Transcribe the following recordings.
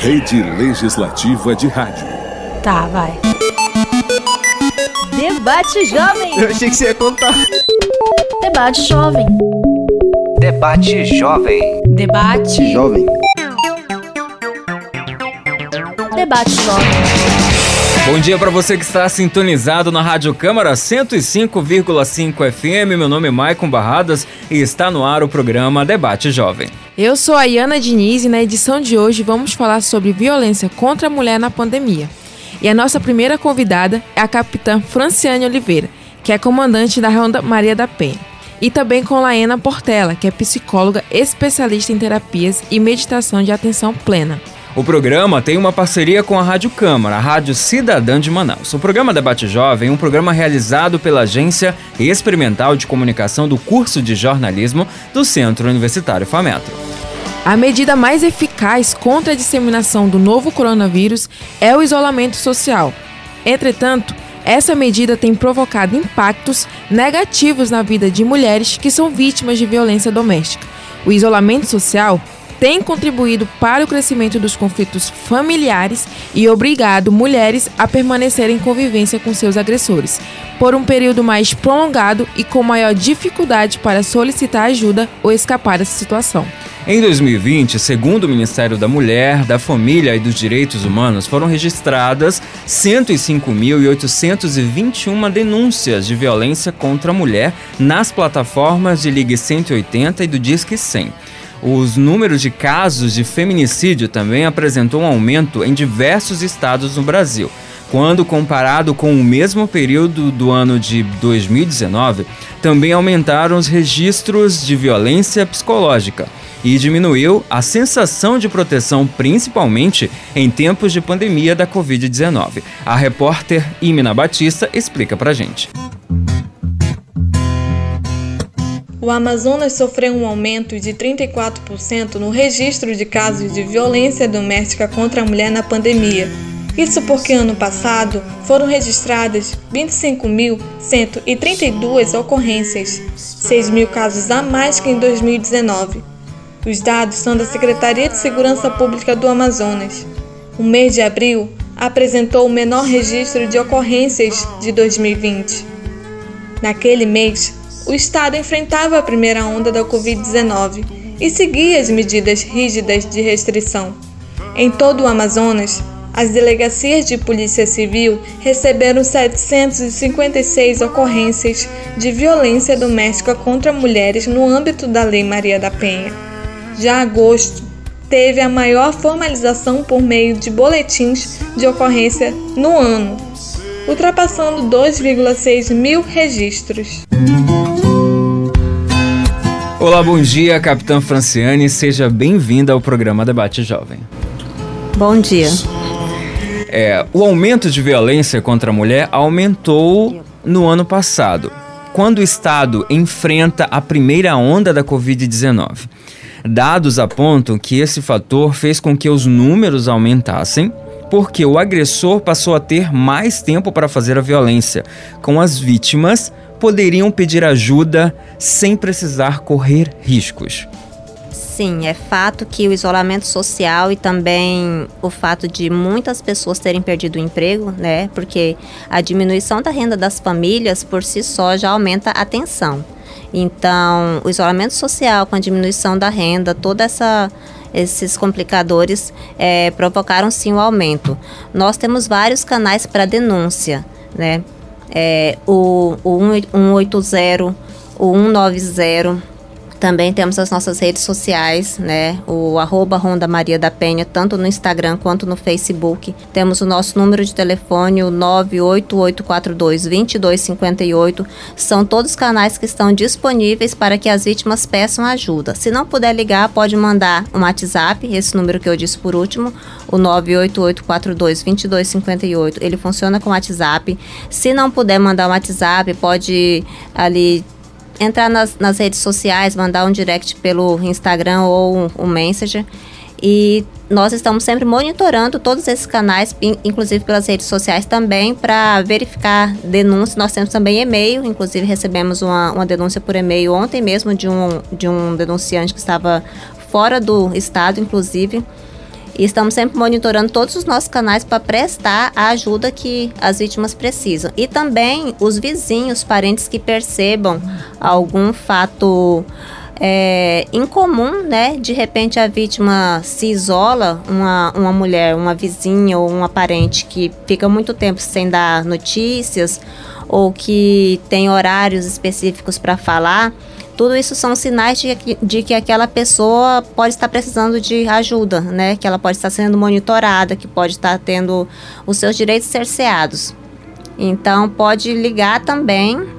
Rede Legislativa de Rádio. Tá, vai. Debate Jovem. Eu achei que você ia contar. Debate Jovem. Debate Jovem. Debate. Jovem. Debate Jovem. Bom dia para você que está sintonizado na Rádio Câmara 105,5 FM. Meu nome é Maicon Barradas e está no ar o programa Debate Jovem. Eu sou a Iana Diniz e na edição de hoje vamos falar sobre violência contra a mulher na pandemia. E a nossa primeira convidada é a capitã Franciane Oliveira, que é comandante da Ronda Maria da Penha. E também com Laena Portela, que é psicóloga especialista em terapias e meditação de atenção plena. O programa tem uma parceria com a Rádio Câmara, a Rádio Cidadã de Manaus. O programa Debate Jovem é um programa realizado pela Agência Experimental de Comunicação do curso de jornalismo do Centro Universitário FAMETRO. A medida mais eficaz contra a disseminação do novo coronavírus é o isolamento social. Entretanto, essa medida tem provocado impactos negativos na vida de mulheres que são vítimas de violência doméstica. O isolamento social tem contribuído para o crescimento dos conflitos familiares e obrigado mulheres a permanecer em convivência com seus agressores, por um período mais prolongado e com maior dificuldade para solicitar ajuda ou escapar dessa situação. Em 2020, segundo o Ministério da Mulher, da Família e dos Direitos Humanos, foram registradas 105.821 denúncias de violência contra a mulher nas plataformas de Ligue 180 e do Disque 100. Os números de casos de feminicídio também apresentou um aumento em diversos estados no Brasil. Quando comparado com o mesmo período do ano de 2019, também aumentaram os registros de violência psicológica e diminuiu a sensação de proteção, principalmente em tempos de pandemia da Covid-19. A repórter Imina Batista explica pra gente. O Amazonas sofreu um aumento de 34% no registro de casos de violência doméstica contra a mulher na pandemia. Isso porque ano passado foram registradas 25.132 ocorrências, 6 mil casos a mais que em 2019. Os dados são da Secretaria de Segurança Pública do Amazonas. O mês de abril apresentou o menor registro de ocorrências de 2020. Naquele mês, o Estado enfrentava a primeira onda da Covid-19 e seguia as medidas rígidas de restrição. Em todo o Amazonas, as delegacias de Polícia Civil receberam 756 ocorrências de violência doméstica contra mulheres no âmbito da Lei Maria da Penha. Já agosto teve a maior formalização por meio de boletins de ocorrência no ano, ultrapassando 2,6 mil registros. Olá, bom dia, Capitã Franciane. Seja bem-vinda ao programa Debate Jovem. Bom dia. É, o aumento de violência contra a mulher aumentou no ano passado, quando o Estado enfrenta a primeira onda da Covid-19. Dados apontam que esse fator fez com que os números aumentassem, porque o agressor passou a ter mais tempo para fazer a violência, com as vítimas poderiam pedir ajuda sem precisar correr riscos. Sim, é fato que o isolamento social e também o fato de muitas pessoas terem perdido o emprego, né? Porque a diminuição da renda das famílias por si só já aumenta a tensão. Então, o isolamento social com a diminuição da renda, toda essa esses complicadores é, provocaram sim o aumento. Nós temos vários canais para denúncia, né? é, o, o 180, o 190 também temos as nossas redes sociais, né? O arroba Ronda Maria da Penha, tanto no Instagram quanto no Facebook. Temos o nosso número de telefone, o 98842-2258. São todos canais que estão disponíveis para que as vítimas peçam ajuda. Se não puder ligar, pode mandar um WhatsApp, esse número que eu disse por último, o 98842-2258. Ele funciona com WhatsApp. Se não puder mandar um WhatsApp, pode ali entrar nas, nas redes sociais, mandar um direct pelo Instagram ou um, um Messenger. E nós estamos sempre monitorando todos esses canais, inclusive pelas redes sociais também, para verificar denúncias. Nós temos também e-mail, inclusive recebemos uma, uma denúncia por e-mail ontem mesmo de um, de um denunciante que estava fora do estado, inclusive. E estamos sempre monitorando todos os nossos canais para prestar a ajuda que as vítimas precisam. E também os vizinhos, parentes que percebam algum fato é, incomum, né? De repente a vítima se isola, uma, uma mulher, uma vizinha ou uma parente que fica muito tempo sem dar notícias ou que tem horários específicos para falar. Tudo isso são sinais de, de, que aquela pessoa pode estar precisando de ajuda, né? Que ela pode estar sendo monitorada, que pode estar tendo os seus direitos cerceados. Então, pode ligar também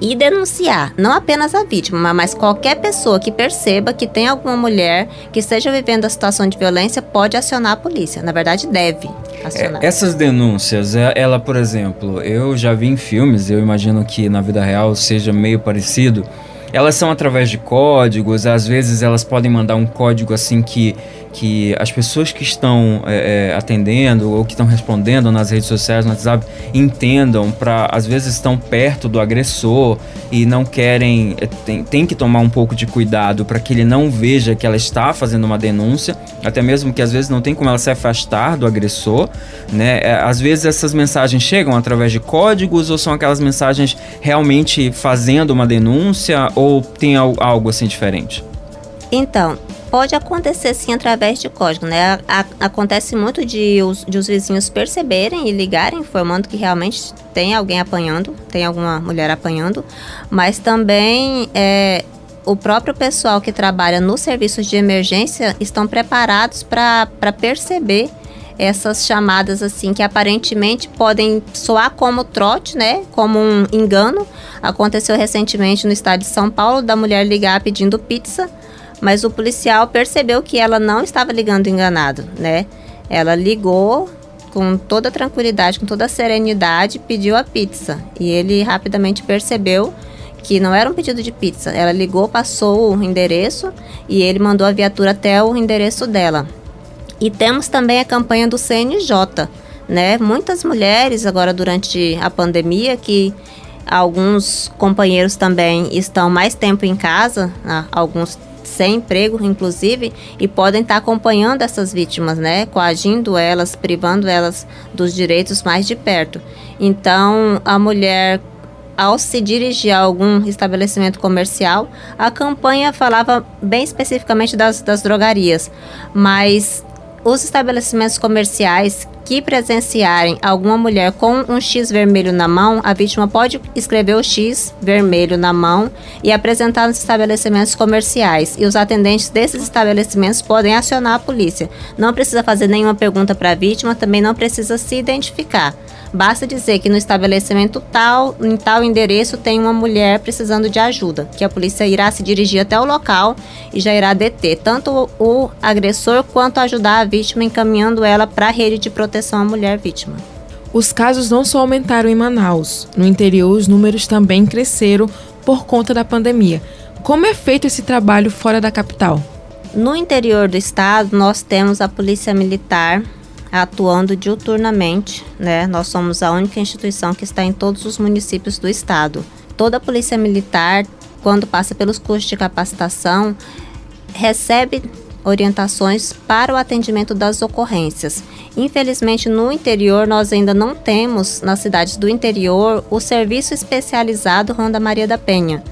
e denunciar, não apenas a vítima, mas qualquer pessoa que perceba que tem alguma mulher que esteja vivendo a situação de violência pode acionar a polícia. Na verdade, deve acionar. É, essas denúncias, é, ela, por exemplo, eu já vi em filmes, eu imagino que na vida real seja meio parecido. Elas são através de códigos, às vezes elas podem mandar um código assim que que as pessoas que estão é, é, atendendo ou que estão respondendo nas redes sociais, no WhatsApp, entendam para às vezes estão perto do agressor e não querem é, tem, tem que tomar um pouco de cuidado para que ele não veja que ela está fazendo uma denúncia, até mesmo que às vezes não tem como ela se afastar do agressor, né? É, às vezes essas mensagens chegam através de códigos ou são aquelas mensagens realmente fazendo uma denúncia ou tem algo assim diferente? Então, Pode acontecer sim através de código, né? A, acontece muito de os, de os vizinhos perceberem e ligarem informando que realmente tem alguém apanhando, tem alguma mulher apanhando, mas também é, o próprio pessoal que trabalha nos serviços de emergência estão preparados para perceber essas chamadas assim que aparentemente podem soar como trote, né? Como um engano. Aconteceu recentemente no estado de São Paulo da mulher ligar pedindo pizza mas o policial percebeu que ela não estava ligando enganado, né? Ela ligou com toda tranquilidade, com toda serenidade, pediu a pizza. E ele rapidamente percebeu que não era um pedido de pizza. Ela ligou, passou o endereço e ele mandou a viatura até o endereço dela. E temos também a campanha do CNJ, né? Muitas mulheres agora durante a pandemia que alguns companheiros também estão mais tempo em casa, né? alguns sem emprego, inclusive, e podem estar acompanhando essas vítimas, né? Coagindo elas, privando elas dos direitos mais de perto. Então, a mulher ao se dirigir a algum estabelecimento comercial, a campanha falava bem especificamente das, das drogarias, mas os estabelecimentos comerciais que presenciarem alguma mulher com um X vermelho na mão, a vítima pode escrever o X vermelho na mão e apresentar nos estabelecimentos comerciais. E os atendentes desses estabelecimentos podem acionar a polícia. Não precisa fazer nenhuma pergunta para a vítima, também não precisa se identificar. Basta dizer que no estabelecimento tal, em tal endereço, tem uma mulher precisando de ajuda, que a polícia irá se dirigir até o local e já irá deter tanto o agressor quanto ajudar a vítima encaminhando ela para a rede de proteção à mulher vítima. Os casos não só aumentaram em Manaus, no interior os números também cresceram por conta da pandemia. Como é feito esse trabalho fora da capital? No interior do estado, nós temos a Polícia Militar atuando diuturnamente, né? Nós somos a única instituição que está em todos os municípios do estado. Toda a Polícia Militar, quando passa pelos cursos de capacitação, recebe orientações para o atendimento das ocorrências. Infelizmente, no interior, nós ainda não temos, nas cidades do interior, o serviço especializado Ronda Maria da Penha.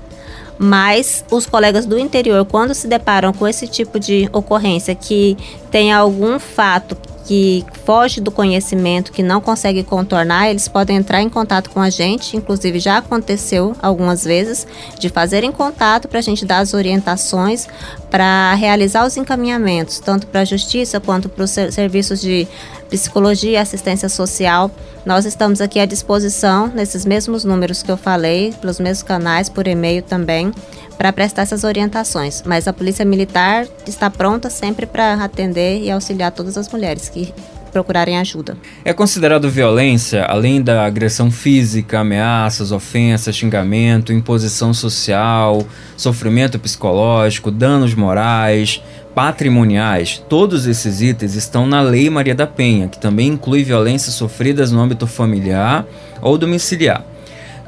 Mas os colegas do interior, quando se deparam com esse tipo de ocorrência, que tem algum fato que foge do conhecimento, que não consegue contornar, eles podem entrar em contato com a gente. Inclusive, já aconteceu algumas vezes de fazer em contato para a gente dar as orientações para realizar os encaminhamentos, tanto para a justiça quanto para os serviços de psicologia e assistência social. Nós estamos aqui à disposição nesses mesmos números que eu falei, pelos mesmos canais, por e-mail também, para prestar essas orientações. Mas a Polícia Militar está pronta sempre para atender e auxiliar todas as mulheres que procurarem ajuda. É considerado violência, além da agressão física, ameaças, ofensas, xingamento, imposição social, sofrimento psicológico, danos morais, patrimoniais, todos esses itens estão na Lei Maria da Penha, que também inclui violências sofridas no âmbito familiar ou domiciliar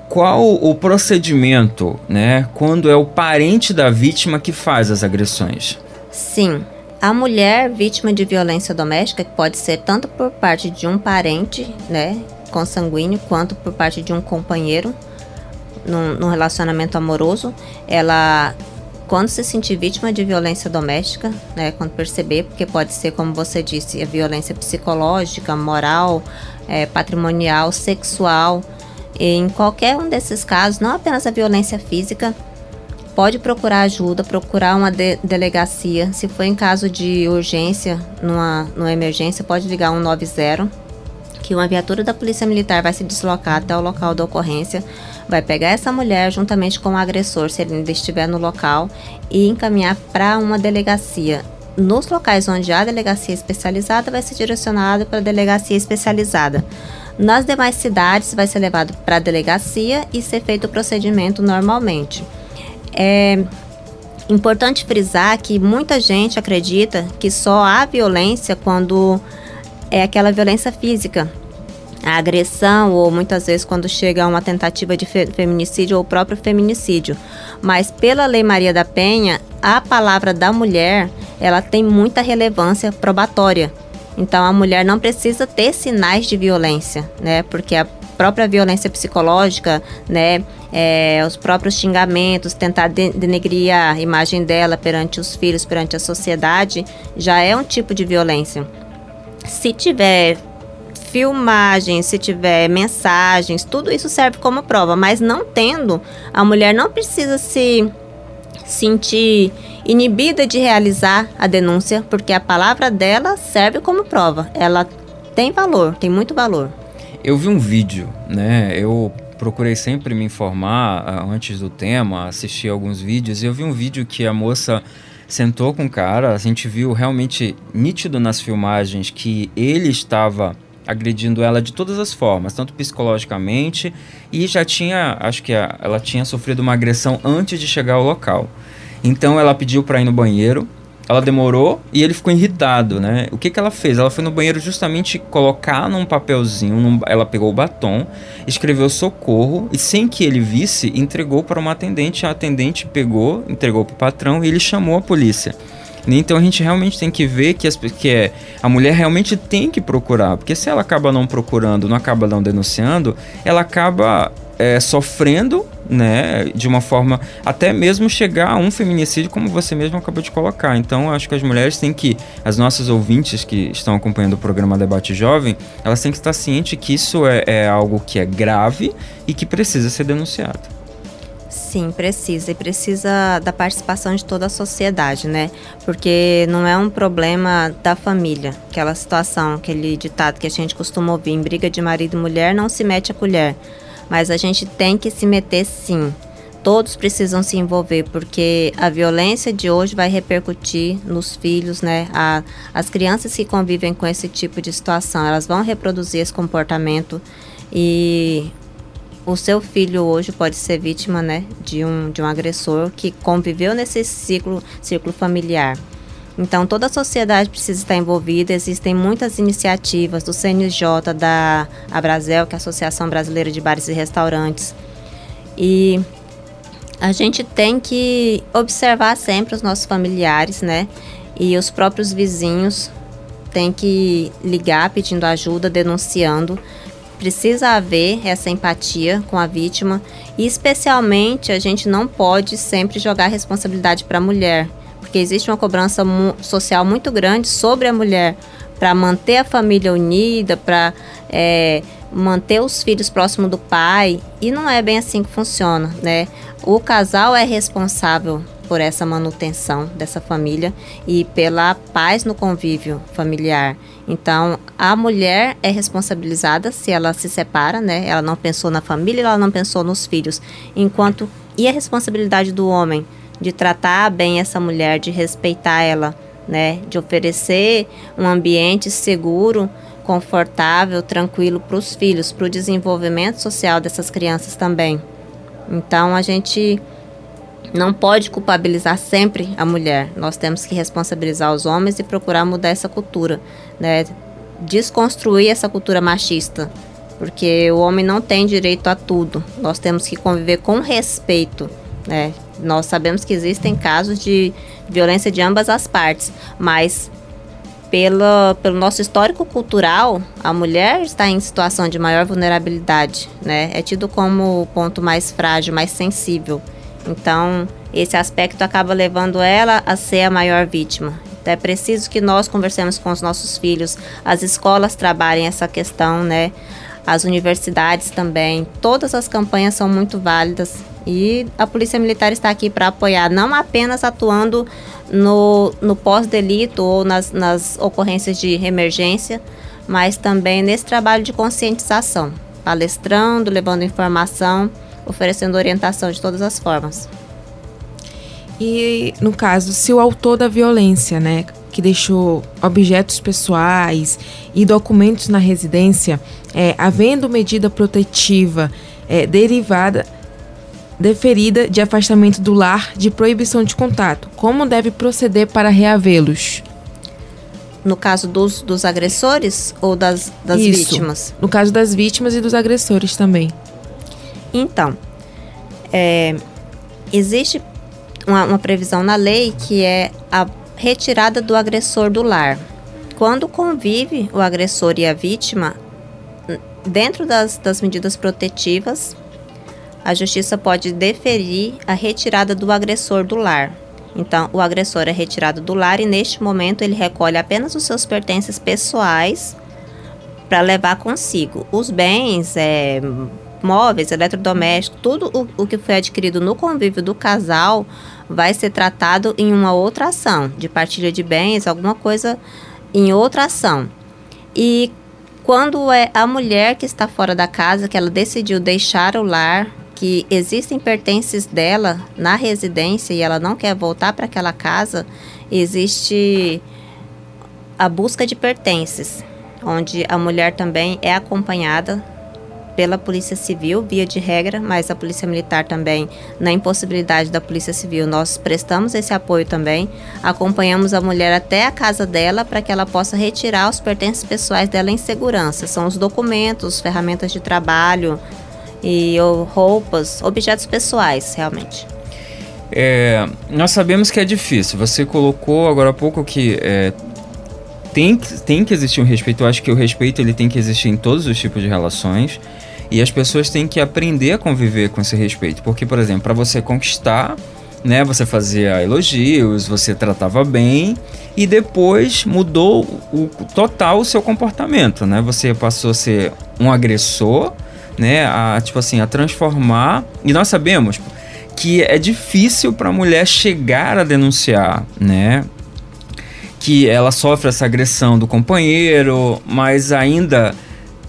qual o procedimento, né, quando é o parente da vítima que faz as agressões? Sim. A mulher vítima de violência doméstica, que pode ser tanto por parte de um parente, né, consanguíneo, quanto por parte de um companheiro num, num relacionamento amoroso, ela quando se sentir vítima de violência doméstica, né, quando perceber, porque pode ser, como você disse, a violência psicológica, moral, é, patrimonial, sexual, em qualquer um desses casos, não apenas a violência física, pode procurar ajuda, procurar uma de delegacia. Se for em caso de urgência, numa, numa emergência, pode ligar 190, que uma viatura da Polícia Militar vai se deslocar até o local da ocorrência vai pegar essa mulher juntamente com o agressor, se ele ainda estiver no local, e encaminhar para uma delegacia. Nos locais onde há delegacia especializada, vai ser direcionado para a delegacia especializada. Nas demais cidades, vai ser levado para a delegacia e ser feito o procedimento normalmente. É importante frisar que muita gente acredita que só há violência quando é aquela violência física, a agressão ou muitas vezes quando chega a uma tentativa de fe feminicídio ou próprio feminicídio. Mas pela Lei Maria da Penha, a palavra da mulher, ela tem muita relevância probatória. Então a mulher não precisa ter sinais de violência, né? Porque a própria violência psicológica, né, é, os próprios xingamentos, tentar de denegrir a imagem dela perante os filhos, perante a sociedade, já é um tipo de violência. Se tiver filmagens, se tiver mensagens, tudo isso serve como prova, mas não tendo, a mulher não precisa se sentir inibida de realizar a denúncia, porque a palavra dela serve como prova. Ela tem valor, tem muito valor. Eu vi um vídeo, né? Eu procurei sempre me informar uh, antes do tema, assisti alguns vídeos, e eu vi um vídeo que a moça sentou com o cara, a gente viu realmente nítido nas filmagens que ele estava agredindo ela de todas as formas, tanto psicologicamente e já tinha, acho que ela tinha sofrido uma agressão antes de chegar ao local. Então ela pediu para ir no banheiro, ela demorou e ele ficou irritado, né? O que, que ela fez? Ela foi no banheiro justamente colocar num papelzinho, num, ela pegou o batom, escreveu socorro e sem que ele visse, entregou para uma atendente. A atendente pegou, entregou para o patrão e ele chamou a polícia. Então a gente realmente tem que ver que, as, que é, a mulher realmente tem que procurar, porque se ela acaba não procurando, não acaba não denunciando, ela acaba é, sofrendo, né, de uma forma até mesmo chegar a um feminicídio, como você mesmo acabou de colocar. Então, acho que as mulheres têm que, as nossas ouvintes que estão acompanhando o programa Debate Jovem, elas têm que estar cientes que isso é, é algo que é grave e que precisa ser denunciado. Sim, precisa. E precisa da participação de toda a sociedade, né? Porque não é um problema da família. Aquela situação, aquele ditado que a gente costuma ouvir: em briga de marido e mulher não se mete a colher. Mas a gente tem que se meter sim. Todos precisam se envolver, porque a violência de hoje vai repercutir nos filhos, né? A, as crianças que convivem com esse tipo de situação, elas vão reproduzir esse comportamento. E o seu filho hoje pode ser vítima né, de, um, de um agressor que conviveu nesse ciclo, ciclo familiar. Então, toda a sociedade precisa estar envolvida. Existem muitas iniciativas do CNJ, da Abrazel, que é a Associação Brasileira de Bares e Restaurantes. E a gente tem que observar sempre os nossos familiares, né? E os próprios vizinhos têm que ligar pedindo ajuda, denunciando, Precisa haver essa empatia com a vítima e, especialmente, a gente não pode sempre jogar a responsabilidade para a mulher, porque existe uma cobrança mu social muito grande sobre a mulher para manter a família unida, para é, manter os filhos próximos do pai e não é bem assim que funciona, né? O casal é responsável por essa manutenção dessa família e pela paz no convívio familiar. Então, a mulher é responsabilizada se ela se separa, né? Ela não pensou na família, ela não pensou nos filhos. Enquanto e a responsabilidade do homem de tratar bem essa mulher, de respeitar ela, né? De oferecer um ambiente seguro, confortável, tranquilo para os filhos, para o desenvolvimento social dessas crianças também. Então, a gente não pode culpabilizar sempre a mulher. Nós temos que responsabilizar os homens e procurar mudar essa cultura, né? Desconstruir essa cultura machista, porque o homem não tem direito a tudo. Nós temos que conviver com respeito, né? Nós sabemos que existem casos de violência de ambas as partes, mas pelo nosso histórico cultural, a mulher está em situação de maior vulnerabilidade, né? É tido como o ponto mais frágil, mais sensível. Então, esse aspecto acaba levando ela a ser a maior vítima. Então, é preciso que nós conversemos com os nossos filhos, as escolas trabalhem essa questão, né? As universidades também. Todas as campanhas são muito válidas e a Polícia Militar está aqui para apoiar, não apenas atuando no, no pós-delito ou nas, nas ocorrências de emergência, mas também nesse trabalho de conscientização, palestrando, levando informação, oferecendo orientação de todas as formas. E no caso, se o autor da violência, né, que deixou objetos pessoais e documentos na residência, é, havendo medida protetiva é, derivada deferida de afastamento do lar de proibição de contato, como deve proceder para reavê-los? No caso dos, dos agressores ou das, das Isso, vítimas? No caso das vítimas e dos agressores também. Então, é, existe uma, uma previsão na lei que é a retirada do agressor do lar. Quando convive o agressor e a vítima, dentro das, das medidas protetivas, a justiça pode deferir a retirada do agressor do lar. Então, o agressor é retirado do lar e, neste momento, ele recolhe apenas os seus pertences pessoais para levar consigo. Os bens, é, móveis, eletrodomésticos, tudo o, o que foi adquirido no convívio do casal vai ser tratado em uma outra ação, de partilha de bens, alguma coisa em outra ação. E quando é a mulher que está fora da casa, que ela decidiu deixar o lar, que existem pertences dela na residência e ela não quer voltar para aquela casa, existe a busca de pertences, onde a mulher também é acompanhada pela Polícia Civil, via de regra, mas a Polícia Militar também, na impossibilidade da Polícia Civil, nós prestamos esse apoio também. Acompanhamos a mulher até a casa dela para que ela possa retirar os pertences pessoais dela em segurança. São os documentos, ferramentas de trabalho e ou, roupas, objetos pessoais, realmente. É, nós sabemos que é difícil. Você colocou agora há pouco que é, tem, tem que existir um respeito. Eu acho que o respeito ele tem que existir em todos os tipos de relações. E as pessoas têm que aprender a conviver com esse respeito. Porque, por exemplo, para você conquistar, né, você fazia elogios, você tratava bem e depois mudou o total o seu comportamento, né? Você passou a ser um agressor, né, a tipo assim, a transformar. E nós sabemos que é difícil para a mulher chegar a denunciar, né? Que ela sofre essa agressão do companheiro, mas ainda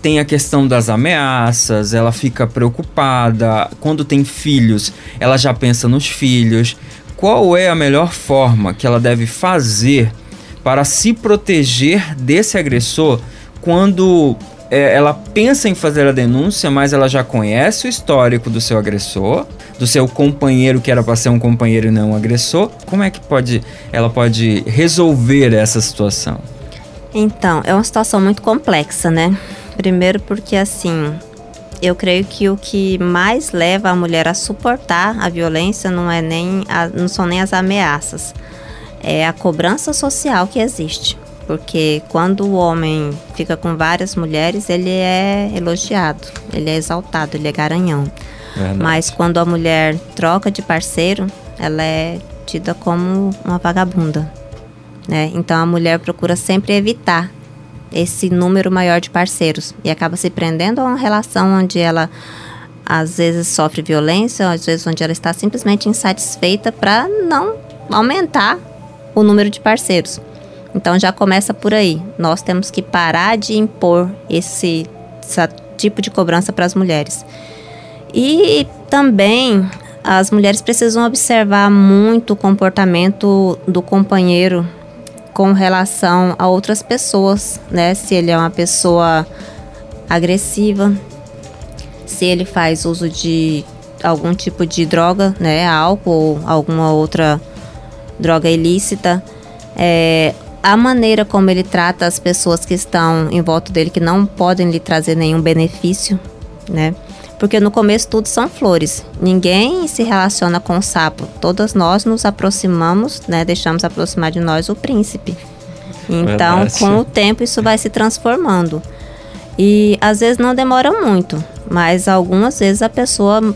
tem a questão das ameaças, ela fica preocupada. Quando tem filhos, ela já pensa nos filhos. Qual é a melhor forma que ela deve fazer para se proteger desse agressor quando é, ela pensa em fazer a denúncia, mas ela já conhece o histórico do seu agressor, do seu companheiro que era para ser um companheiro e não um agressor? Como é que pode, ela pode resolver essa situação? Então, é uma situação muito complexa, né? Primeiro porque assim, eu creio que o que mais leva a mulher a suportar a violência não é nem a, não são nem as ameaças, é a cobrança social que existe. Porque quando o homem fica com várias mulheres, ele é elogiado, ele é exaltado, ele é garanhão. Verdade. Mas quando a mulher troca de parceiro, ela é tida como uma vagabunda. Né? Então a mulher procura sempre evitar esse número maior de parceiros e acaba se prendendo a uma relação onde ela às vezes sofre violência, às vezes onde ela está simplesmente insatisfeita para não aumentar o número de parceiros. Então já começa por aí. Nós temos que parar de impor esse, esse tipo de cobrança para as mulheres. E também as mulheres precisam observar muito o comportamento do companheiro com relação a outras pessoas, né? Se ele é uma pessoa agressiva, se ele faz uso de algum tipo de droga, né? Álcool ou alguma outra droga ilícita. É, a maneira como ele trata as pessoas que estão em volta dele, que não podem lhe trazer nenhum benefício, né? Porque no começo tudo são flores. Ninguém se relaciona com o sapo. Todas nós nos aproximamos, né? Deixamos aproximar de nós o príncipe. Então, Verdade. com o tempo, isso vai se transformando. E às vezes não demora muito, mas algumas vezes a pessoa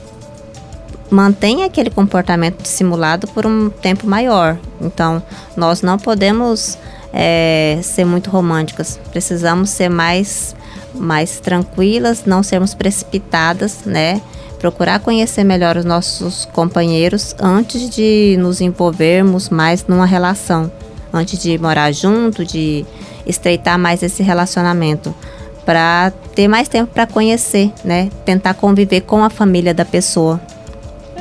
mantém aquele comportamento dissimulado por um tempo maior. Então, nós não podemos é, ser muito românticas. Precisamos ser mais, mais tranquilas, não sermos precipitadas, né? Procurar conhecer melhor os nossos companheiros antes de nos envolvermos mais numa relação, antes de morar junto, de estreitar mais esse relacionamento, para ter mais tempo para conhecer, né? Tentar conviver com a família da pessoa.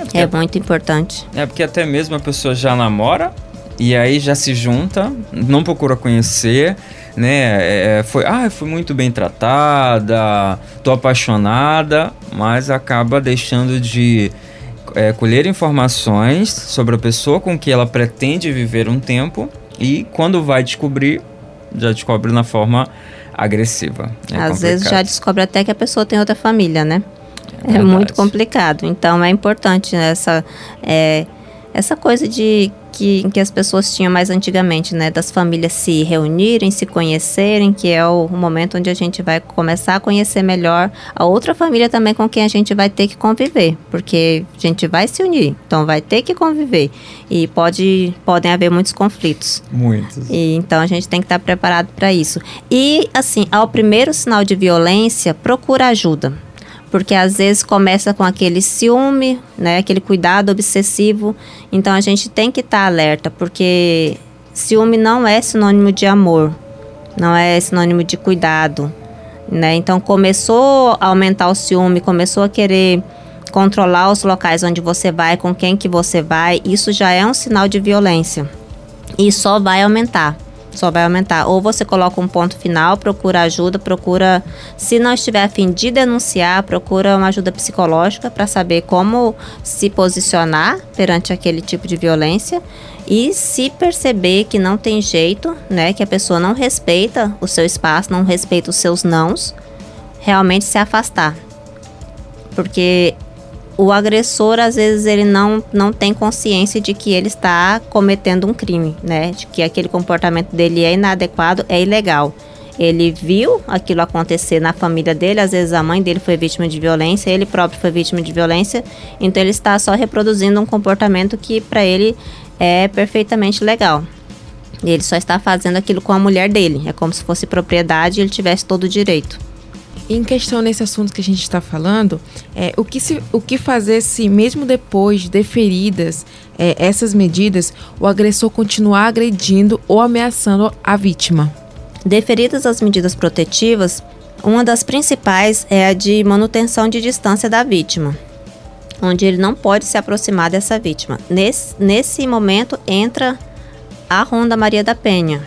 porque, É muito importante. é porque até mesmo a pessoa já namora e aí já se junta, não procura conhecer, né? É, foi, ah, fui muito bem tratada, tô apaixonada, mas acaba deixando de é, colher informações sobre a pessoa com que ela pretende viver um tempo e quando vai descobrir, já descobre na forma agressiva. É Às vezes já complicado. descobre até que a pessoa tem outra família, né? É, verdade. muito complicado. Então é importante essa, é, essa coisa de que, que as pessoas tinham mais antigamente, né? Das famílias se reunirem, se conhecerem, que é o, o momento onde a gente vai começar a conhecer melhor a outra família também com quem a gente vai ter que conviver. Porque a gente vai se unir, então vai ter que conviver. E pode, podem haver muitos conflitos. Muitos. E, então a gente tem que estar preparado para isso. E assim, ao primeiro sinal de violência, procura ajuda. Porque às vezes começa com aquele ciúme, né, aquele cuidado obsessivo. Então a gente tem que estar alerta, porque ciúme não é sinônimo de amor, não é sinônimo de cuidado, né? Então começou a aumentar o ciúme, começou a querer controlar os locais onde você vai, com quem que você vai, isso já é um sinal de violência. E só vai aumentar. Só vai aumentar. Ou você coloca um ponto final, procura ajuda, procura. Se não estiver a fim de denunciar, procura uma ajuda psicológica para saber como se posicionar perante aquele tipo de violência. E se perceber que não tem jeito, né? Que a pessoa não respeita o seu espaço, não respeita os seus nãos, realmente se afastar. Porque o agressor às vezes ele não, não tem consciência de que ele está cometendo um crime, né? De que aquele comportamento dele é inadequado, é ilegal. Ele viu aquilo acontecer na família dele, às vezes a mãe dele foi vítima de violência, ele próprio foi vítima de violência, então ele está só reproduzindo um comportamento que para ele é perfeitamente legal. Ele só está fazendo aquilo com a mulher dele, é como se fosse propriedade e ele tivesse todo o direito. Em questão nesse assunto que a gente está falando, é, o, que se, o que fazer se, mesmo depois de deferidas é, essas medidas, o agressor continuar agredindo ou ameaçando a vítima? Deferidas as medidas protetivas, uma das principais é a de manutenção de distância da vítima, onde ele não pode se aproximar dessa vítima. Nesse, nesse momento entra a Ronda Maria da Penha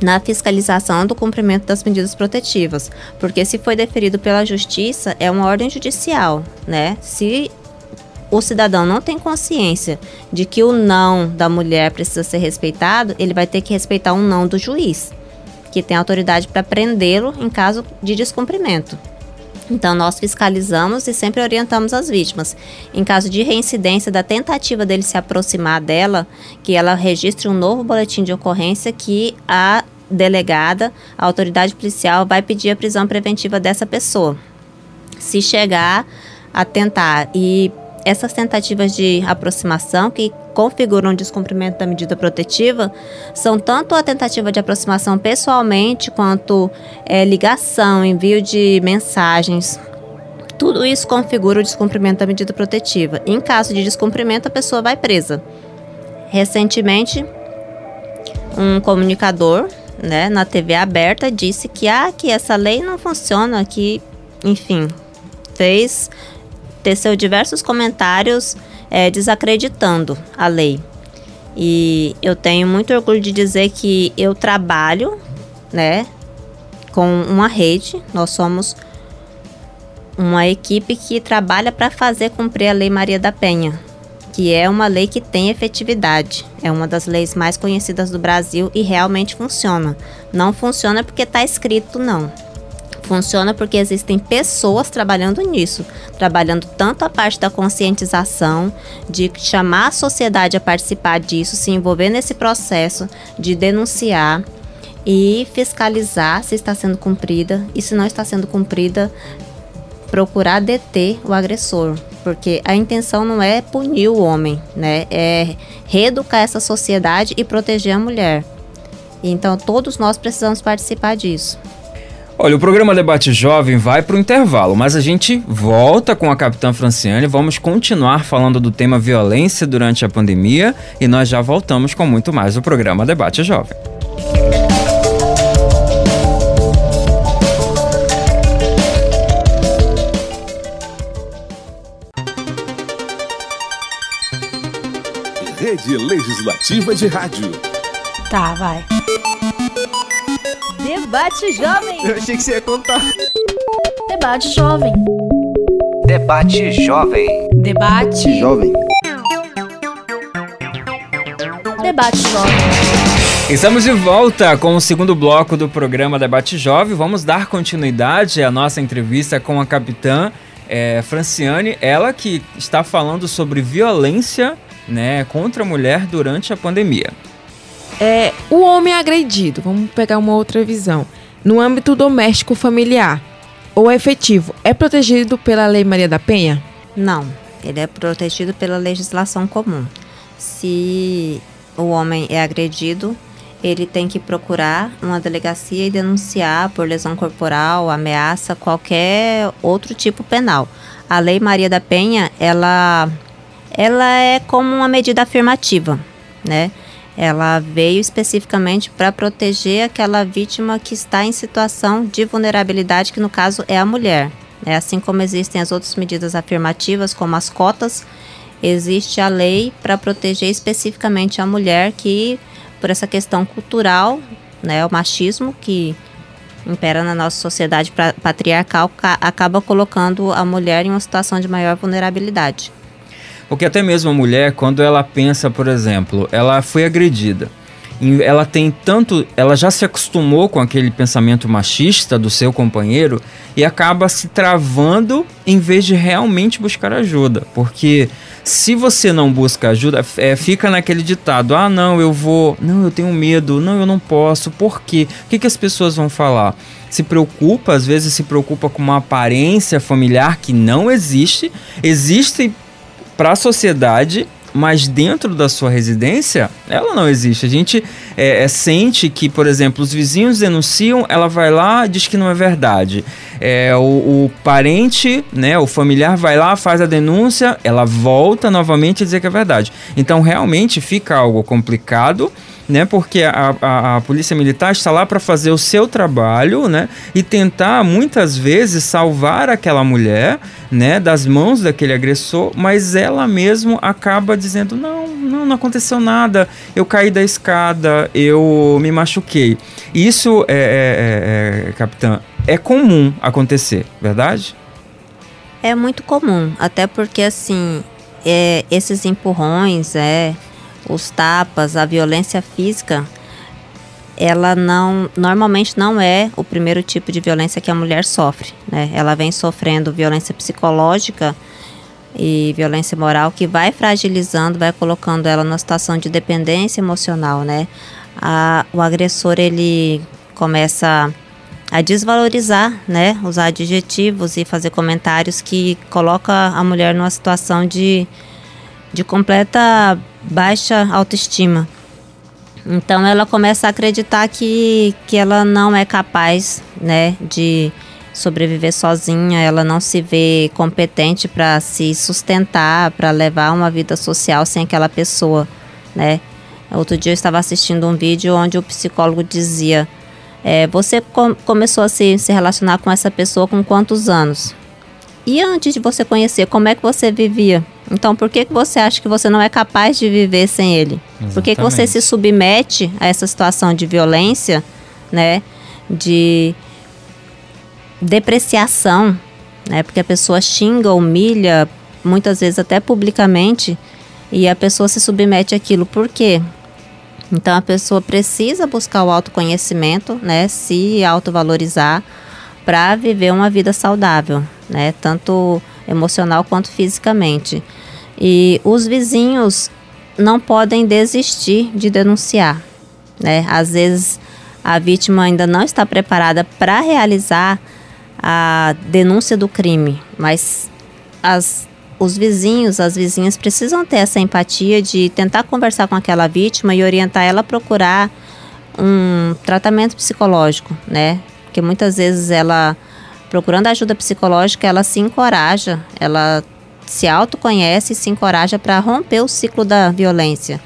na fiscalização do cumprimento das medidas protetivas, porque se foi deferido pela justiça é uma ordem judicial, né? Se o cidadão não tem consciência de que o não da mulher precisa ser respeitado, ele vai ter que respeitar um não do juiz, que tem autoridade para prendê-lo em caso de descumprimento. Então, nós fiscalizamos e sempre orientamos as vítimas. Em caso de reincidência da tentativa dele se aproximar dela, que ela registre um novo boletim de ocorrência que a delegada, a autoridade policial, vai pedir a prisão preventiva dessa pessoa. Se chegar a tentar e essas tentativas de aproximação que configuram o descumprimento da medida protetiva são tanto a tentativa de aproximação pessoalmente quanto é, ligação, envio de mensagens. Tudo isso configura o descumprimento da medida protetiva. Em caso de descumprimento, a pessoa vai presa. Recentemente, um comunicador né, na TV aberta disse que, ah, que essa lei não funciona, que, enfim, fez teceu diversos comentários é, desacreditando a lei. E eu tenho muito orgulho de dizer que eu trabalho, né, com uma rede. Nós somos uma equipe que trabalha para fazer cumprir a Lei Maria da Penha, que é uma lei que tem efetividade. É uma das leis mais conhecidas do Brasil e realmente funciona. Não funciona porque está escrito, não. Funciona porque existem pessoas trabalhando nisso, trabalhando tanto a parte da conscientização, de chamar a sociedade a participar disso, se envolver nesse processo, de denunciar e fiscalizar se está sendo cumprida e se não está sendo cumprida, procurar deter o agressor, porque a intenção não é punir o homem, né? É reeducar essa sociedade e proteger a mulher. Então todos nós precisamos participar disso. Olha, o programa Debate Jovem vai para o intervalo, mas a gente volta com a Capitã Franciane. Vamos continuar falando do tema violência durante a pandemia e nós já voltamos com muito mais o programa Debate Jovem. Rede Legislativa de Rádio. Tá, vai. Debate Jovem. Eu achei que você ia contar. Debate Jovem. Debate Jovem. Debate. Jovem. Debate Jovem. Estamos de volta com o segundo bloco do programa Debate Jovem. Vamos dar continuidade à nossa entrevista com a capitã eh, Franciane, ela que está falando sobre violência né, contra a mulher durante a pandemia. É, o homem agredido, vamos pegar uma outra visão. No âmbito doméstico familiar ou efetivo, é protegido pela Lei Maria da Penha? Não, ele é protegido pela legislação comum. Se o homem é agredido, ele tem que procurar uma delegacia e denunciar por lesão corporal, ameaça, qualquer outro tipo penal. A Lei Maria da Penha, ela, ela é como uma medida afirmativa, né? Ela veio especificamente para proteger aquela vítima que está em situação de vulnerabilidade, que no caso é a mulher. É assim como existem as outras medidas afirmativas, como as cotas, existe a lei para proteger especificamente a mulher que, por essa questão cultural, né, o machismo que impera na nossa sociedade patriarcal, ca- acaba colocando a mulher em uma situação de maior vulnerabilidade. Porque até mesmo a mulher, quando ela pensa, por exemplo, ela foi agredida. Ela tem tanto. Ela já se acostumou com aquele pensamento machista do seu companheiro e acaba se travando em vez de realmente buscar ajuda. Porque se você não busca ajuda, é, fica naquele ditado: ah, não, eu vou. Não, eu tenho medo. Não, eu não posso. Por quê? O que, que as pessoas vão falar? Se preocupa, às vezes se preocupa com uma aparência familiar que não existe. Existe para a sociedade, mas dentro da sua residência, ela não existe. A gente é, é, sente que, por exemplo, os vizinhos denunciam, ela vai lá diz que não é verdade. É, o, o parente, né, o familiar vai lá, faz a denúncia, ela volta novamente a dizer que é verdade. Então, realmente fica algo complicado né? Porque a, a, a polícia militar está lá para fazer o seu trabalho, né? E tentar muitas vezes salvar aquela mulher, né? Das mãos daquele agressor, mas ela mesmo acaba dizendo não, não, não aconteceu nada. Eu caí da escada, eu me machuquei. Isso é, é, é, é capitã, é comum acontecer, verdade? É muito comum, até porque assim, é, esses empurrões, é, os tapas, a violência física, ela não, normalmente não é o primeiro tipo de violência que a mulher sofre, né? Ela vem sofrendo violência psicológica e violência moral que vai fragilizando, vai colocando ela numa situação de dependência emocional, né? A, o agressor ele começa a desvalorizar, né, usar adjetivos e fazer comentários que coloca a mulher numa situação de, de completa baixa autoestima. Então ela começa a acreditar que, que ela não é capaz, né, de sobreviver sozinha, ela não se vê competente para se sustentar, para levar uma vida social sem aquela pessoa, né? Outro dia eu estava assistindo um vídeo onde o psicólogo dizia: é, Você com começou a se, se relacionar com essa pessoa com quantos anos? E antes de você conhecer, como é que você vivia? Então, por que, que você acha que você não é capaz de viver sem ele? Por que, que você Exatamente. se submete a essa situação de violência, né? De depreciação, né? Porque a pessoa xinga, humilha, muitas vezes até publicamente, e a pessoa se submete àquilo. Por quê? Então a pessoa precisa buscar o autoconhecimento, né? Se autovalorizar, para viver uma vida saudável, né? Tanto emocional quanto fisicamente. E os vizinhos não podem desistir de denunciar, né? Às vezes a vítima ainda não está preparada para realizar a denúncia do crime, mas as, os vizinhos, as vizinhas precisam ter essa empatia de tentar conversar com aquela vítima e orientar ela a procurar um tratamento psicológico, né? Porque muitas vezes ela, procurando ajuda psicológica, ela se encoraja, ela se autoconhece e se encoraja para romper o ciclo da violência.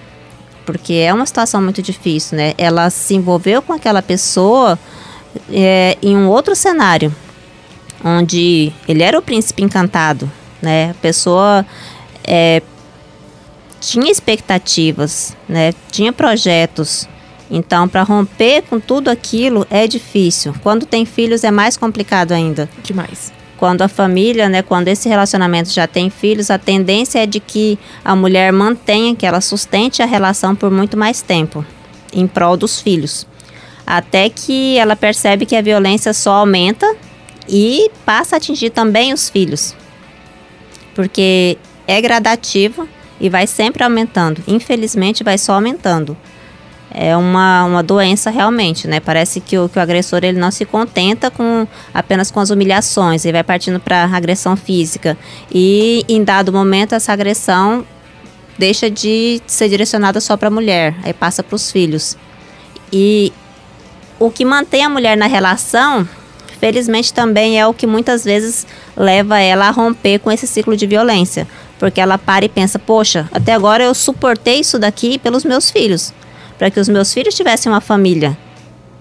Porque é uma situação muito difícil, né? Ela se envolveu com aquela pessoa é, em um outro cenário, onde ele era o príncipe encantado, né? A pessoa é, tinha expectativas, né? Tinha projetos. Então, para romper com tudo aquilo é difícil. Quando tem filhos é mais complicado ainda. Demais. Quando a família, né, quando esse relacionamento já tem filhos, a tendência é de que a mulher mantenha, que ela sustente a relação por muito mais tempo, em prol dos filhos. Até que ela percebe que a violência só aumenta e passa a atingir também os filhos. Porque é gradativo e vai sempre aumentando. Infelizmente, vai só aumentando. É uma, uma doença realmente, né? Parece que o, que o agressor ele não se contenta com apenas com as humilhações, ele vai partindo para agressão física. E em dado momento, essa agressão deixa de ser direcionada só para a mulher, aí passa para os filhos. E o que mantém a mulher na relação felizmente também é o que muitas vezes leva ela a romper com esse ciclo de violência. Porque ela para e pensa, poxa, até agora eu suportei isso daqui pelos meus filhos, para que os meus filhos tivessem uma família.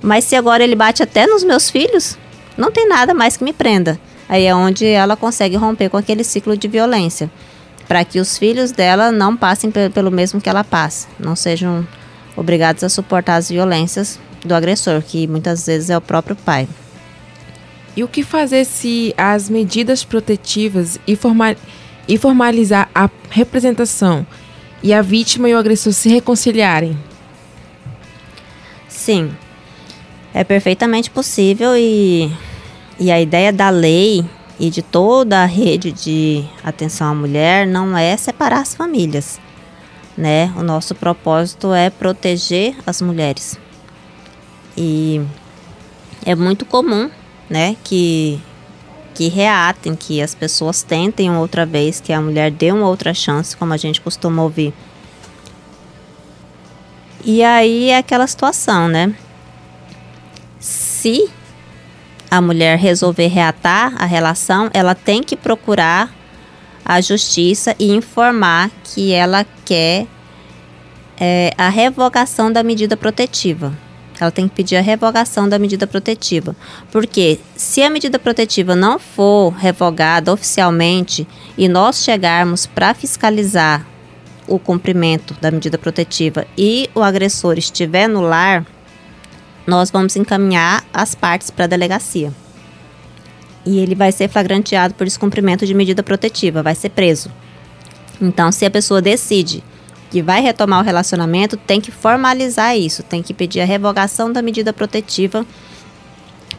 Mas se agora ele bate até nos meus filhos, não tem nada mais que me prenda. Aí é onde ela consegue romper com aquele ciclo de violência, para que os filhos dela não passem pelo mesmo que ela passa, não sejam obrigados a suportar as violências do agressor, que muitas vezes é o próprio pai. E o que fazer se as medidas protetivas e, formal, e formalizar a representação e a vítima e o agressor se reconciliarem? Sim, é perfeitamente possível e, e a ideia da lei e de toda a rede de atenção à mulher não é separar as famílias, né? O nosso propósito é proteger as mulheres. E é muito comum né, que que reatem, que as pessoas tentem outra vez, que a mulher dê uma outra chance, como a gente costuma ouvir. E aí é aquela situação, né? Se a mulher resolver reatar a relação, ela tem que procurar a justiça e informar que ela quer é, a revogação da medida protetiva. Ela tem que pedir a revogação da medida protetiva. Porque se a medida protetiva não for revogada oficialmente e nós chegarmos para fiscalizar o cumprimento da medida protetiva e o agressor estiver no lar, nós vamos encaminhar as partes para a delegacia. E ele vai ser flagranteado por descumprimento de medida protetiva, vai ser preso. Então, se a pessoa decide que vai retomar o relacionamento tem que formalizar isso, tem que pedir a revogação da medida protetiva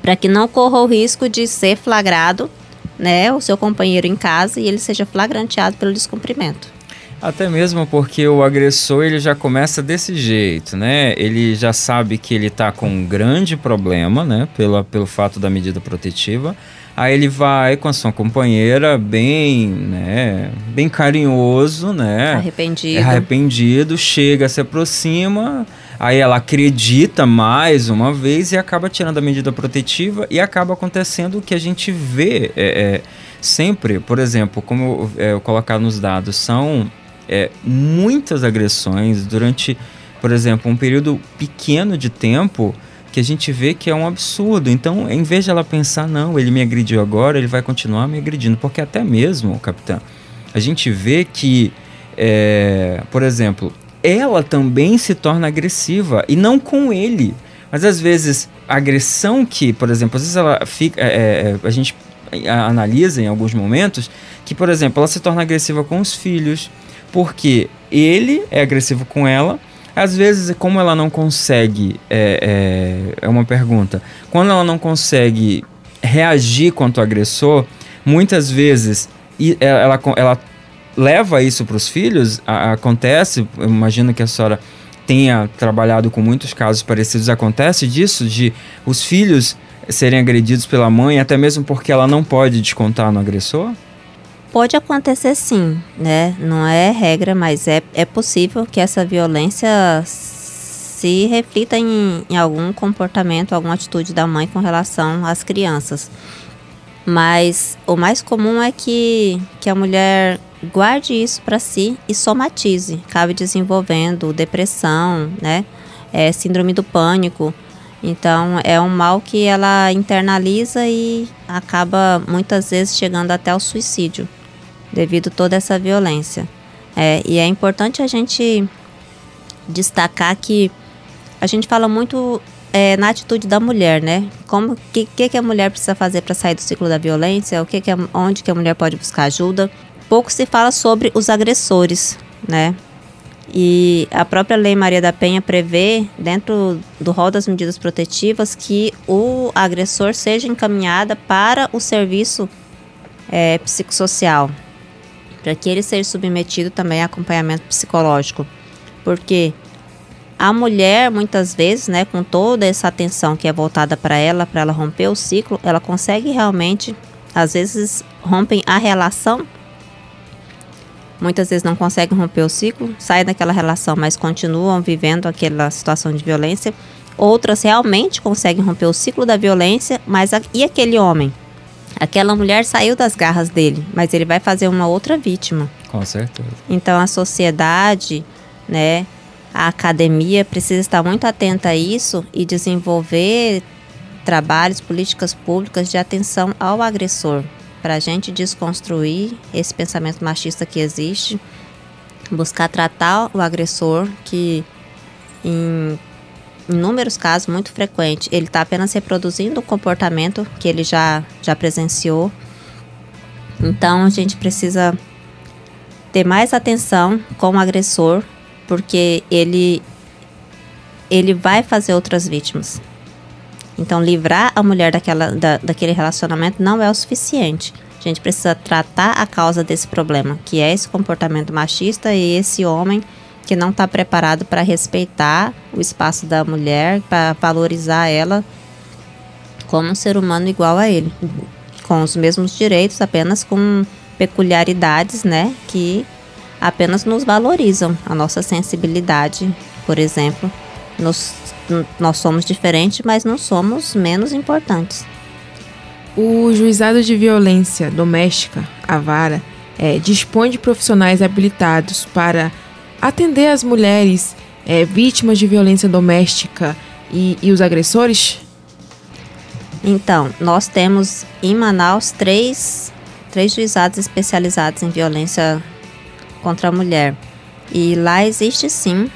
para que não corra o risco de ser flagrado, né, o seu companheiro em casa e ele seja flagranteado pelo descumprimento. Até mesmo porque o agressor ele já começa desse jeito, né? Ele já sabe que ele está com um grande problema, né? Pela, pelo fato da medida protetiva. Aí ele vai com a sua companheira bem, né, bem carinhoso, né? Arrependido. É arrependido, chega, se aproxima, aí ela acredita mais uma vez e acaba tirando a medida protetiva e acaba acontecendo o que a gente vê é, é, sempre, por exemplo, como é, eu colocar nos dados, são é, muitas agressões durante, por exemplo, um período pequeno de tempo que a gente vê que é um absurdo. Então, em vez de ela pensar, não, ele me agrediu agora, ele vai continuar me agredindo. Porque até mesmo, capitão, a gente vê que, é, por exemplo, ela também se torna agressiva e não com ele. Mas às vezes a agressão que, por exemplo, às vezes ela fica. É, é, a gente analisa em alguns momentos que, por exemplo, ela se torna agressiva com os filhos, porque ele é agressivo com ela às vezes, como ela não consegue, é, é, é uma pergunta, quando ela não consegue reagir quanto ao agressor, muitas vezes e é, ela, ela leva isso para os filhos. A, acontece, eu imagino que a senhora tenha trabalhado com muitos casos parecidos. Acontece disso, de os filhos serem agredidos pela mãe, até mesmo porque ela não pode descontar no agressor? Pode acontecer sim, né? Não é regra, mas é, é possível que essa violência se reflita em, em algum comportamento, alguma atitude da mãe com relação às crianças. Mas o mais comum é que, que a mulher guarde isso para si e somatize, acabe desenvolvendo depressão, né? É, síndrome do pânico. Então é um mal que ela internaliza e acaba muitas vezes chegando até o suicídio devido toda essa violência. É, e é importante a gente destacar que a gente fala muito é, na atitude da mulher, né? Como que, que, que a mulher precisa fazer para sair do ciclo da violência? O que, que a, onde que a mulher pode buscar ajuda? Pouco se fala sobre os agressores, né? E a própria Lei Maria da Penha prevê, dentro do rol das medidas protetivas, que o agressor seja encaminhado para o serviço é, psicossocial, para que ele seja submetido também a acompanhamento psicológico. Porque a mulher, muitas vezes, né, com toda essa atenção que é voltada para ela, para ela romper o ciclo, ela consegue realmente, às vezes, rompem a relação. Muitas vezes não conseguem romper o ciclo, saem daquela relação, mas continuam vivendo aquela situação de violência. Outras realmente conseguem romper o ciclo da violência, mas a, e aquele homem? Aquela mulher saiu das garras dele, mas ele vai fazer uma outra vítima. Com certeza. Então a sociedade, né, a academia precisa estar muito atenta a isso e desenvolver trabalhos, políticas públicas de atenção ao agressor, para a gente desconstruir esse pensamento machista que existe, buscar tratar o agressor que em inúmeros casos, muito frequente, ele está apenas reproduzindo o comportamento que ele já, já presenciou. Então a gente precisa ter mais atenção com o agressor porque ele ele vai fazer outras vítimas. Então, livrar a mulher daquela, da, daquele relacionamento não é o suficiente. A gente precisa tratar a causa desse problema, que é esse comportamento machista e esse homem que não está preparado para respeitar o espaço da mulher, para valorizar ela como um ser humano igual a ele, com os mesmos direitos, apenas com peculiaridades, né, que apenas nos valorizam a nossa sensibilidade, por exemplo. Nos, nós somos diferentes, mas não somos menos importantes. O Juizado de Violência Doméstica, a Vara, é, dispõe de profissionais habilitados para atender as mulheres é, vítimas de violência doméstica e, e os agressores? Então, nós temos em Manaus três, três juizados especializados em violência contra a mulher. E lá existe sim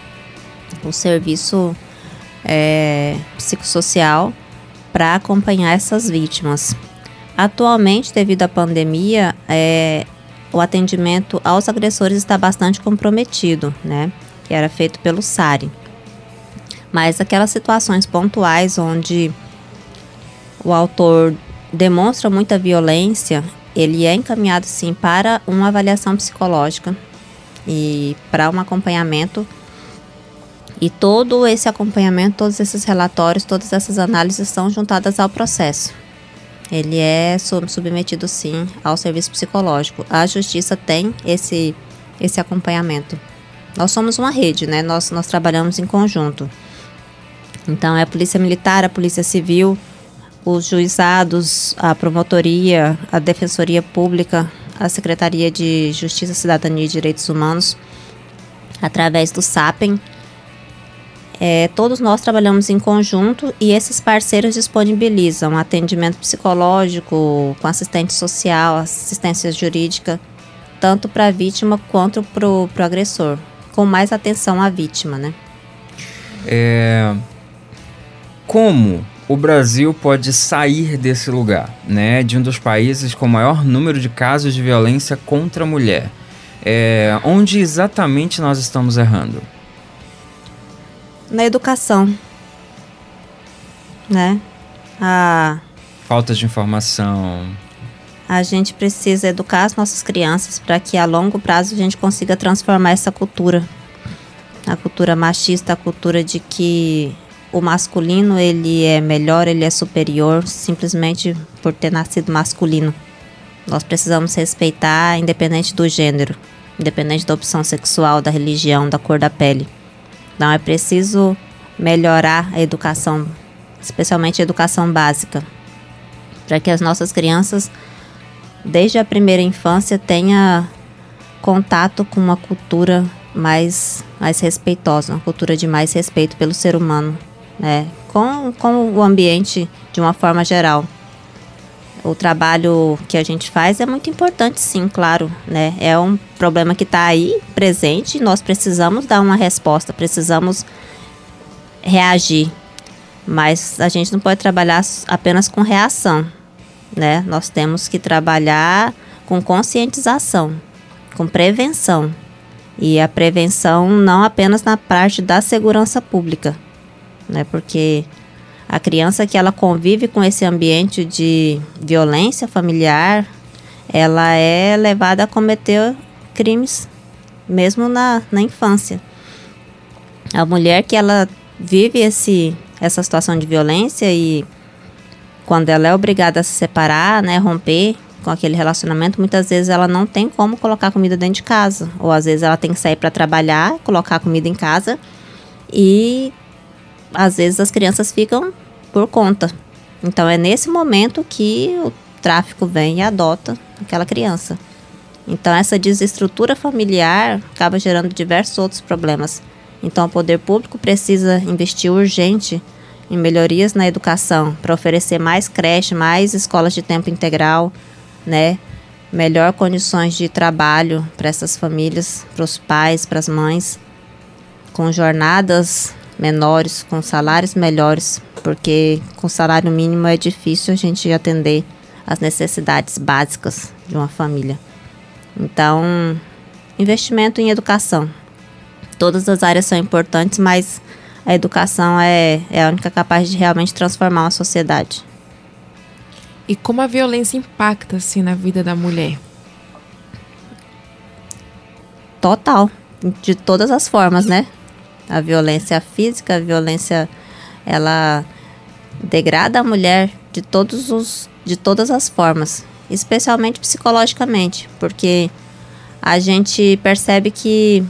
o serviço é, psicossocial para acompanhar essas vítimas. Atualmente, devido à pandemia, é, o atendimento aos agressores está bastante comprometido, né? Que era feito pelo SARI. Mas aquelas situações pontuais onde o autor demonstra muita violência, ele é encaminhado sim para uma avaliação psicológica e para um acompanhamento. E todo esse acompanhamento, todos esses relatórios, todas essas análises são juntadas ao processo. Ele é submetido sim ao serviço psicológico. A justiça tem esse esse acompanhamento. Nós somos uma rede, né? Nós nós trabalhamos em conjunto. Então é a Polícia Militar, a Polícia Civil, os juizados, a promotoria, a Defensoria Pública, a Secretaria de Justiça, Cidadania e Direitos Humanos, através do SAPEN. É, todos nós trabalhamos em conjunto e esses parceiros disponibilizam atendimento psicológico, com assistente social, assistência jurídica, tanto para a vítima quanto para o agressor, com mais atenção à vítima, né? É... Como o Brasil pode sair desse lugar, né, de um dos países com maior número de casos de violência contra a mulher. É, onde exatamente nós estamos errando? Na educação, né? A, Falta de informação. A gente precisa educar as nossas crianças para que a longo prazo a gente consiga transformar essa cultura. A cultura machista, a cultura de que o masculino ele é melhor, ele é superior simplesmente por ter nascido masculino. Nós precisamos respeitar independente do gênero, independente da opção sexual, da religião, da cor da pele. Então é preciso melhorar a educação, especialmente a educação básica, para que as nossas crianças desde a primeira infância tenha contato com uma cultura mais mais respeitosa, uma cultura de mais respeito pelo ser humano, né? Com, com o ambiente de uma forma geral. O trabalho que a gente faz é muito importante, sim, claro, né? É um problema que está aí, presente, nós precisamos dar uma resposta, precisamos reagir. Mas a gente não pode trabalhar apenas com reação, né? Nós temos que trabalhar com conscientização, com prevenção. E a prevenção não apenas na parte da segurança pública, né? Porque a criança que ela convive com esse ambiente de violência familiar, ela é levada a cometer crimes mesmo na, na infância. A mulher que ela vive esse, essa situação de violência e quando ela é obrigada a se separar, né, romper com aquele relacionamento, muitas vezes ela não tem como colocar comida dentro de casa, ou às vezes ela tem que sair para trabalhar, colocar comida em casa e às vezes as crianças ficam por conta. Então é nesse momento que o tráfico vem e adota aquela criança. Então essa desestrutura familiar acaba gerando diversos outros problemas. Então o poder público precisa investir urgente em melhorias na educação para oferecer mais creche, mais escolas de tempo integral, né? Melhor condições de trabalho para essas famílias, para os pais, para as mães, com jornadas menores, com salários melhores, porque com salário mínimo é difícil a gente atender as necessidades básicas de uma família. Então, investimento em educação. Todas as áreas são importantes, mas a educação é, é a única capaz de realmente transformar uma sociedade. E como a violência impacta assim na vida da mulher? Total, de todas as formas, né? A violência física, a violência ela degrada a mulher de todos os de todas as formas, especialmente psicologicamente, porque a gente percebe que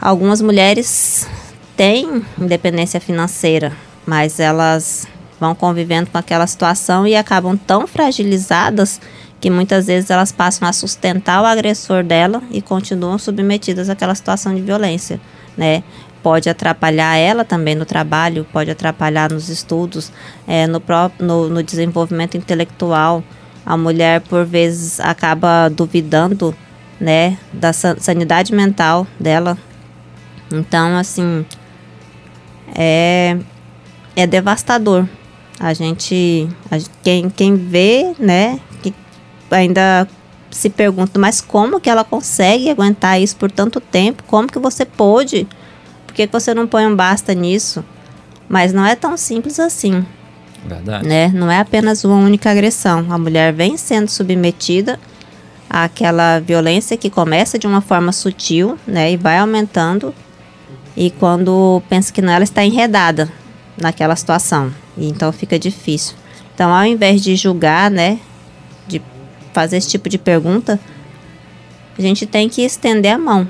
algumas mulheres têm independência financeira, mas elas vão convivendo com aquela situação e acabam tão fragilizadas que muitas vezes elas passam a sustentar o agressor dela e continuam submetidas àquela situação de violência, né? pode atrapalhar ela também no trabalho, pode atrapalhar nos estudos, é, no, próprio, no, no desenvolvimento intelectual. A mulher, por vezes, acaba duvidando né, da sanidade mental dela. Então, assim, é, é devastador. A gente, a, quem, quem vê, né, que ainda se pergunta, mas como que ela consegue aguentar isso por tanto tempo? Como que você pôde por que você não põe um basta nisso? Mas não é tão simples assim. Verdade. Né? Não é apenas uma única agressão. A mulher vem sendo submetida àquela violência que começa de uma forma sutil, né, e vai aumentando. E quando pensa que não, ela está enredada naquela situação. E então fica difícil. Então, ao invés de julgar, né, fazer esse tipo de pergunta, a gente tem que estender a mão,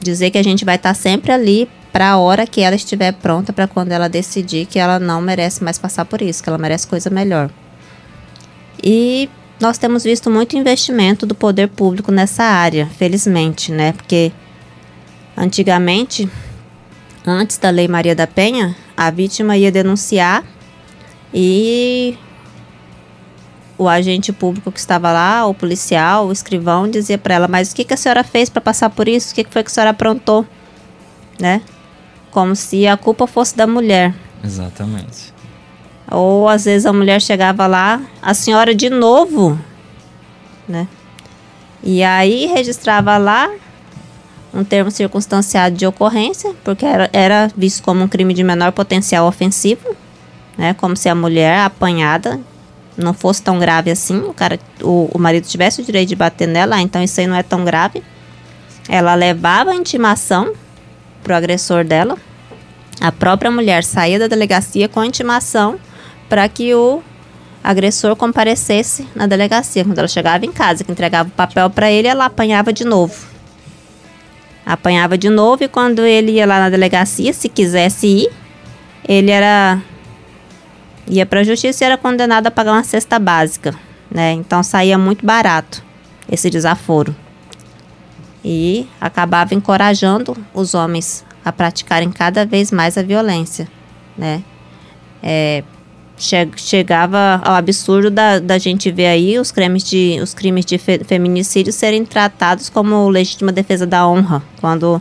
dizer que a gente vai estar sempre ali para a hora que ela estiver pronta, para quando ela decidir que ela não merece mais passar por isso, que ela merece coisa melhor. E nós temos visto muito investimento do poder público nessa área, felizmente, né? Porque antigamente, antes da Lei Maria da Penha, a vítima ia denunciar e o agente público que estava lá, o policial, o escrivão, dizia para ela: Mas o que, que a senhora fez para passar por isso? O que, que foi que a senhora aprontou? Né? como se a culpa fosse da mulher. Exatamente. Ou às vezes a mulher chegava lá, a senhora de novo, né? E aí registrava lá um termo circunstanciado de ocorrência, porque era, era visto como um crime de menor potencial ofensivo, né? Como se a mulher apanhada não fosse tão grave assim, o cara, o, o marido tivesse o direito de bater nela, ah, então isso aí não é tão grave. Ela levava a intimação pro agressor dela. A própria mulher saía da delegacia com a intimação para que o agressor comparecesse na delegacia. Quando ela chegava em casa, que entregava o papel para ele, ela apanhava de novo. Apanhava de novo e quando ele ia lá na delegacia, se quisesse ir, ele era ia para a justiça e era condenado a pagar uma cesta básica, né? Então saía muito barato esse desaforo. E acabava encorajando os homens a praticarem cada vez mais a violência, né? É, che chegava ao absurdo da, da gente ver aí os crimes de, os crimes de fe feminicídio serem tratados como legítima defesa da honra, quando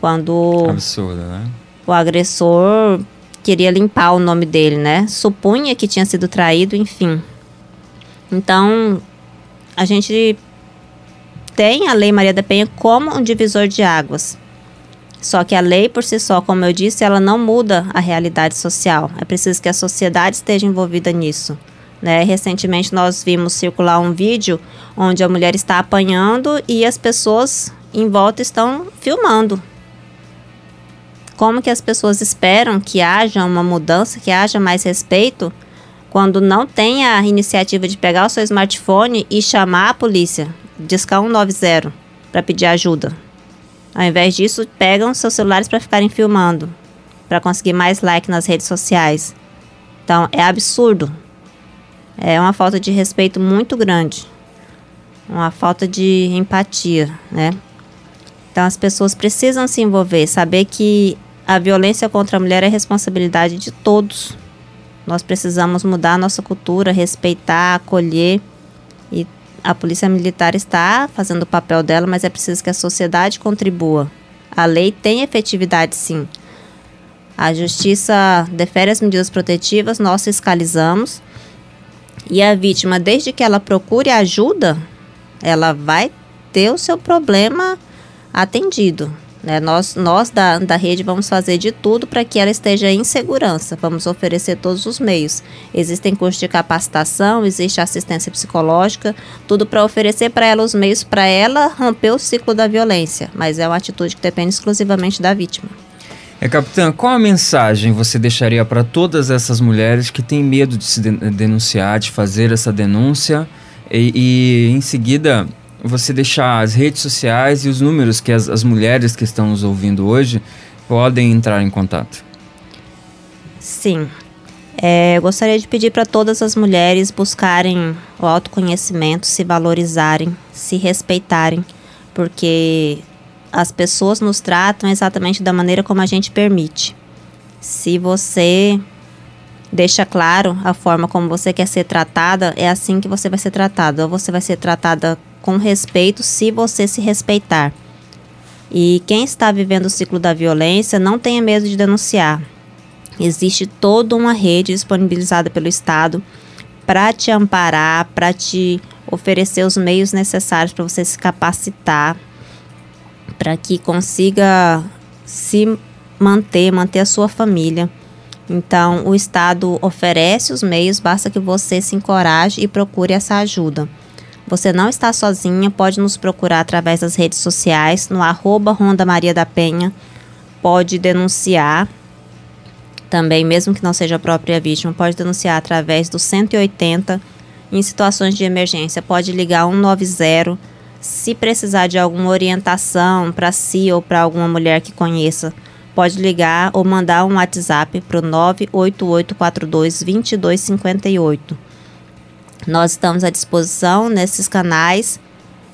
quando Absurdo, né? o agressor queria limpar o nome dele, né? Supunha que tinha sido traído, enfim. Então, a gente tem a Lei Maria da Penha como um divisor de águas. Só que a lei por si só, como eu disse, ela não muda a realidade social. É preciso que a sociedade esteja envolvida nisso. Né? Recentemente nós vimos circular um vídeo onde a mulher está apanhando e as pessoas em volta estão filmando. Como que as pessoas esperam que haja uma mudança, que haja mais respeito, quando não tem a iniciativa de pegar o seu smartphone e chamar a polícia, discar 190 para pedir ajuda. Ao invés disso, pegam seus celulares para ficarem filmando, para conseguir mais like nas redes sociais. Então, é absurdo. É uma falta de respeito muito grande. Uma falta de empatia, né? Então, as pessoas precisam se envolver, saber que a violência contra a mulher é responsabilidade de todos. Nós precisamos mudar a nossa cultura, respeitar, acolher. E a Polícia Militar está fazendo o papel dela, mas é preciso que a sociedade contribua. A lei tem efetividade, sim. A Justiça defere as medidas protetivas, nós fiscalizamos. E a vítima, desde que ela procure ajuda, ela vai ter o seu problema atendido. Né? Nós, nós da, da rede vamos fazer de tudo para que ela esteja em segurança. Vamos oferecer todos os meios. Existem cursos de capacitação, existe assistência psicológica, tudo para oferecer para ela os meios para ela romper o ciclo da violência. Mas é uma atitude que depende exclusivamente da vítima. É, capitã, qual a mensagem você deixaria para todas essas mulheres que têm medo de se denunciar, de fazer essa denúncia e, e em seguida você deixar as redes sociais e os números que as, as mulheres que estão nos ouvindo hoje podem entrar em contato. Sim. É, eu gostaria de pedir para todas as mulheres buscarem o autoconhecimento, se valorizarem, se respeitarem, porque as pessoas nos tratam exatamente da maneira como a gente permite. Se você deixa claro a forma como você quer ser tratada, é assim que você vai ser tratada. Ou você vai ser tratada com respeito se você se respeitar. E quem está vivendo o ciclo da violência não tenha medo de denunciar. Existe toda uma rede disponibilizada pelo Estado para te amparar, para te oferecer os meios necessários para você se capacitar, para que consiga se manter, manter a sua família. Então, o Estado oferece os meios, basta que você se encoraje e procure essa ajuda. Você não está sozinha, pode nos procurar através das redes sociais, no arroba Ronda Maria da Penha, pode denunciar também, mesmo que não seja a própria vítima, pode denunciar através do 180 em situações de emergência, pode ligar 190 se precisar de alguma orientação para si ou para alguma mulher que conheça, pode ligar ou mandar um WhatsApp para o 98842 2258. Nós estamos à disposição nesses canais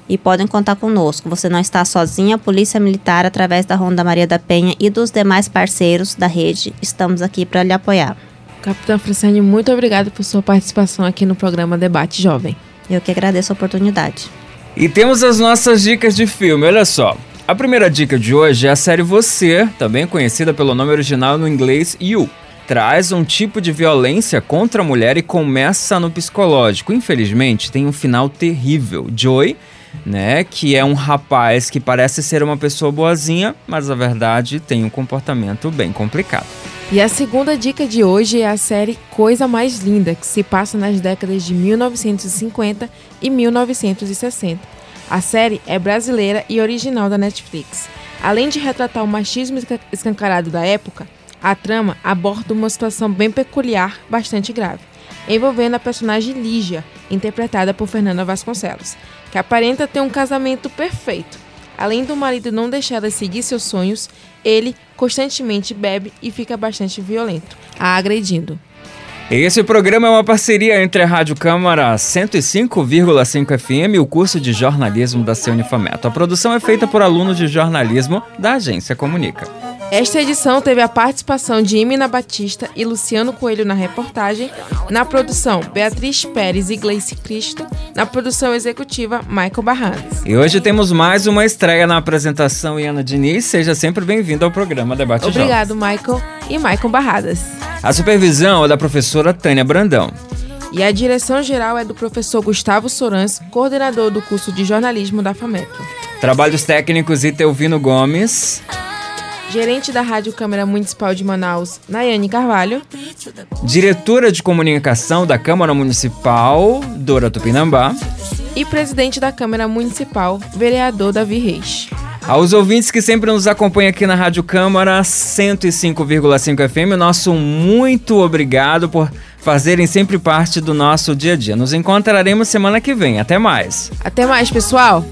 e podem contar conosco. Você não está sozinha, a Polícia Militar, através da Ronda Maria da Penha e dos demais parceiros da rede, estamos aqui para lhe apoiar. Capitã Franciane, muito obrigada por sua participação aqui no programa Debate Jovem. Eu que agradeço a oportunidade. E temos as nossas dicas de filme, olha só. A primeira dica de hoje é a série Você, também conhecida pelo nome original no inglês You traz um tipo de violência contra a mulher e começa no psicológico. Infelizmente, tem um final terrível. Joy, né, que é um rapaz que parece ser uma pessoa boazinha, mas na verdade tem um comportamento bem complicado. E a segunda dica de hoje é a série Coisa Mais Linda, que se passa nas décadas de 1950 e 1960. A série é brasileira e original da Netflix. Além de retratar o machismo escancarado da época, a trama aborda uma situação bem peculiar, bastante grave, envolvendo a personagem Lígia, interpretada por Fernanda Vasconcelos, que aparenta ter um casamento perfeito. Além do marido não deixar ela seguir seus sonhos, ele constantemente bebe e fica bastante violento, a agredindo. Esse programa é uma parceria entre a Rádio Câmara 105,5 FM e o curso de jornalismo da Ceunifameto. A produção é feita por alunos de jornalismo da agência Comunica. Esta edição teve a participação de Imina Batista e Luciano Coelho na reportagem, na produção Beatriz Pérez e Gleice Cristo, na produção executiva Michael Barradas. E hoje temos mais uma estreia na apresentação Iana Diniz. Seja sempre bem-vindo ao programa Debate Obrigado. Michael e Michael Barradas. A supervisão é da professora Tânia Brandão. E a direção geral é do professor Gustavo Sorans, coordenador do curso de jornalismo da FAMECO. Trabalhos técnicos Itelvino Gomes gerente da Rádio Câmara Municipal de Manaus, Nayane Carvalho, diretora de comunicação da Câmara Municipal, Dora Tupinambá, e presidente da Câmara Municipal, vereador Davi Reis. Aos ouvintes que sempre nos acompanham aqui na Rádio Câmara 105,5 FM, nosso muito obrigado por fazerem sempre parte do nosso dia a dia. Nos encontraremos semana que vem. Até mais. Até mais, pessoal.